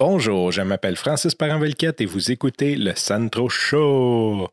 Bonjour, je m'appelle Francis Parent-Velquette et vous écoutez le Santro Show.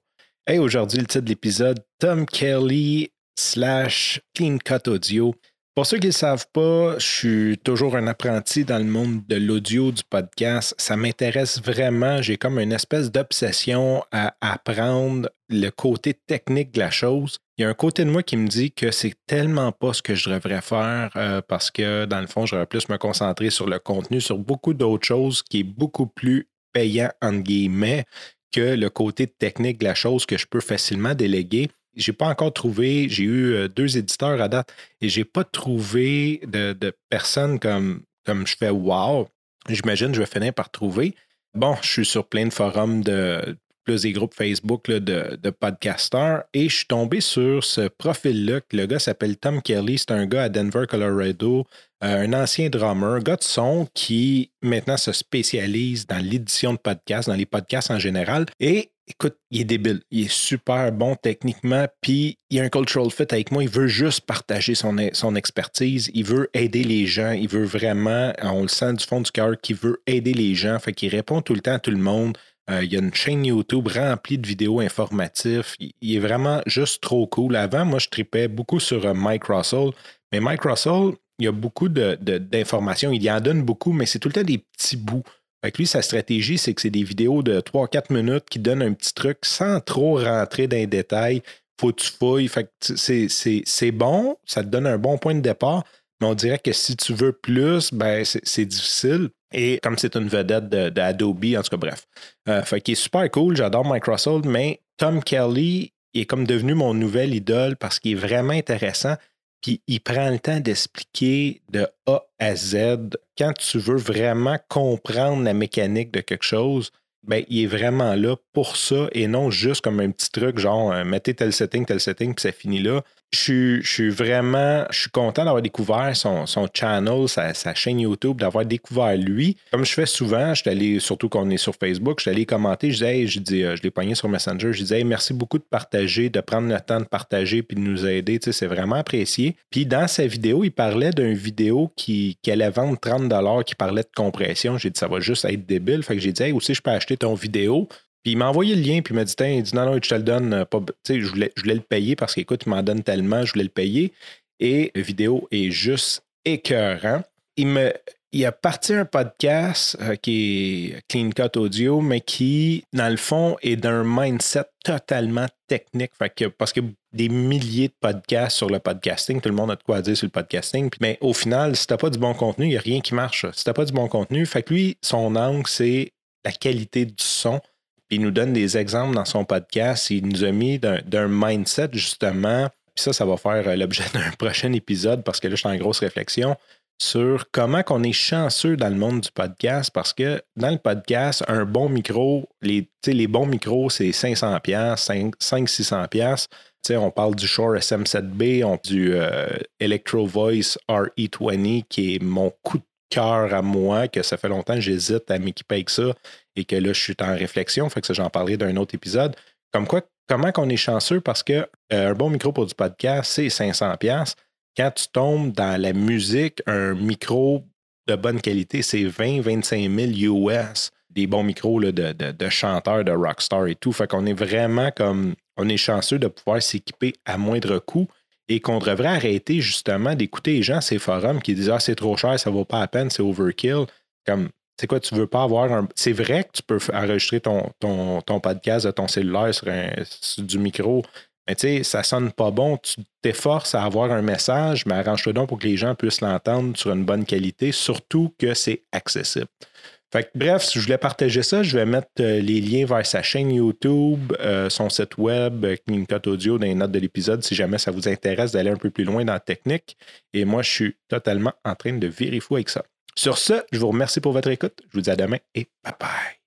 Hey, aujourd'hui, le titre de l'épisode Tom Kelly slash Clean Cut Audio. Pour ceux qui ne savent pas, je suis toujours un apprenti dans le monde de l'audio, du podcast. Ça m'intéresse vraiment. J'ai comme une espèce d'obsession à apprendre le côté technique de la chose. Il y a un côté de moi qui me dit que c'est tellement pas ce que je devrais faire euh, parce que dans le fond, j'aurais plus me concentrer sur le contenu, sur beaucoup d'autres choses qui est beaucoup plus payant, entre guillemets, que le côté technique de la chose que je peux facilement déléguer j'ai pas encore trouvé, j'ai eu euh, deux éditeurs à date et j'ai pas trouvé de, personnes comme, comme je fais wow. J'imagine je vais finir par trouver. Bon, je suis sur plein de forums de plus des groupes Facebook de, de podcasters et je suis tombé sur ce profil-là. Le gars s'appelle Tom Kelly, c'est un gars à Denver, Colorado, euh, un ancien drummer, un gars de son qui maintenant se spécialise dans l'édition de podcasts, dans les podcasts en général. Et écoute, il est débile. Il est super bon techniquement, puis il a un cultural fit avec moi. Il veut juste partager son, son expertise. Il veut aider les gens. Il veut vraiment, on le sent du fond du cœur, qu'il veut aider les gens. Fait qu'il répond tout le temps à tout le monde. Euh, il y a une chaîne YouTube remplie de vidéos informatives. Il, est vraiment juste trop cool. Avant, moi, je tripais beaucoup sur euh, Mike Russell. Mais Mike Russell, il y a beaucoup d'informations. il y en donne beaucoup, mais c'est tout le temps des petits bouts. Fait lui, sa stratégie, c'est que c'est des vidéos de 3-4 minutes qui donnent un petit truc sans trop rentrer dans les détails. Faut que tu fouilles. Fait c'est bon, ça te donne un bon point de départ, mais on dirait que si tu veux plus, ben c'est difficile. Et comme c'est une vedette d'Adobe, en tout cas, bref. Euh, fait qu'il est super cool, j'adore Microsoft, mais Tom Kelly est comme devenu mon nouvel idole parce qu'il est vraiment intéressant. Puis il prend le temps d'expliquer de A à Z. Quand tu veux vraiment comprendre la mécanique de quelque chose, ben, il est vraiment là pour ça et non juste comme un petit truc genre euh, mettez tel setting, tel setting, puis ça finit là je, suis vraiment je suis content d'avoir découvert son, son channel, sa, chaîne YouTube, d'avoir découvert lui. Comme je fais souvent, je suis allé, surtout quand on est sur Facebook, je suis allé commenter, je disais, je, dis, euh, je l'ai pogné sur Messenger, je disais, merci beaucoup de partager, de prendre le temps de partager puis de nous aider, tu sais, c'est vraiment apprécié. Puis dans sa vidéo, il parlait d'une vidéo qui, qui, allait vendre 30 qui parlait de compression. J'ai dit, ça va juste être débile. Fait que j'ai dit, hey, aussi, je peux acheter ton vidéo. Puis il m'a envoyé le lien, puis il m'a dit, il dit non, non, je te le donne. Euh, pas, je, voulais, je voulais le payer parce qu'écoute, il m'en donne tellement, je voulais le payer. Et vidéo est juste écœurant. Il, me, il a parti un podcast euh, qui est Clean Cut Audio, mais qui, dans le fond, est d'un mindset totalement technique. Fait parce que des milliers de podcasts sur le podcasting, tout le monde a de quoi dire sur le podcasting. Mais au final, si t'as pas du bon contenu, il n'y a rien qui marche. Si t'as pas du bon contenu, fait que lui, son angle, c'est la qualité du son il nous donne des exemples dans son podcast. Il nous a mis d'un mindset, justement. Puis ça, ça va faire euh, l'objet d'un prochain épisode parce que là, je suis en grosse réflexion sur comment qu'on est chanceux dans le monde du podcast parce que dans le podcast, un bon micro, les, les bons micros, c'est 500 pièces 500-600 pièces on parle du Shure SM7B, on, du euh, Electro Voice RE20 qui est mon coup de cœur à moi, que ça fait longtemps que j'hésite à m'équiper avec ça et que là, je suis en réflexion. Fait que ça, j'en parlerai d'un autre épisode. Comme quoi, comment qu'on est chanceux? Parce que euh, un bon micro pour du podcast, c'est 500$. Quand tu tombes dans la musique, un micro de bonne qualité, c'est 20-25 000 US. Des bons micros de, de, chanteurs, de rockstar et tout. Fait qu'on est vraiment comme. On est chanceux de pouvoir s'équiper à moindre coût et qu'on devrait arrêter justement d'écouter les gens ces forums qui disent Ah, c'est trop cher, ça vaut pas la peine, c'est overkill. Comme c'est quoi, tu veux pas avoir un. C'est vrai que tu peux enregistrer ton, ton, podcast de ton cellulaire sur, du micro, mais tu sais, ça sonne pas bon. Tu t'efforces à avoir un message, mais arrange-toi donc pour que les gens puissent l'entendre sur une bonne qualité, surtout que c'est accessible. Fait que, bref, je voulais partager ça, je vais mettre euh, les liens vers sa chaîne YouTube, euh, son site web, Clean Cut Audio dans les notes de l'épisode si jamais ça vous intéresse d'aller un peu plus loin dans la technique. Et moi, je suis totalement en train de vérifier avec ça. Sur ce, je vous remercie pour votre écoute. Je vous dis à demain et bye bye.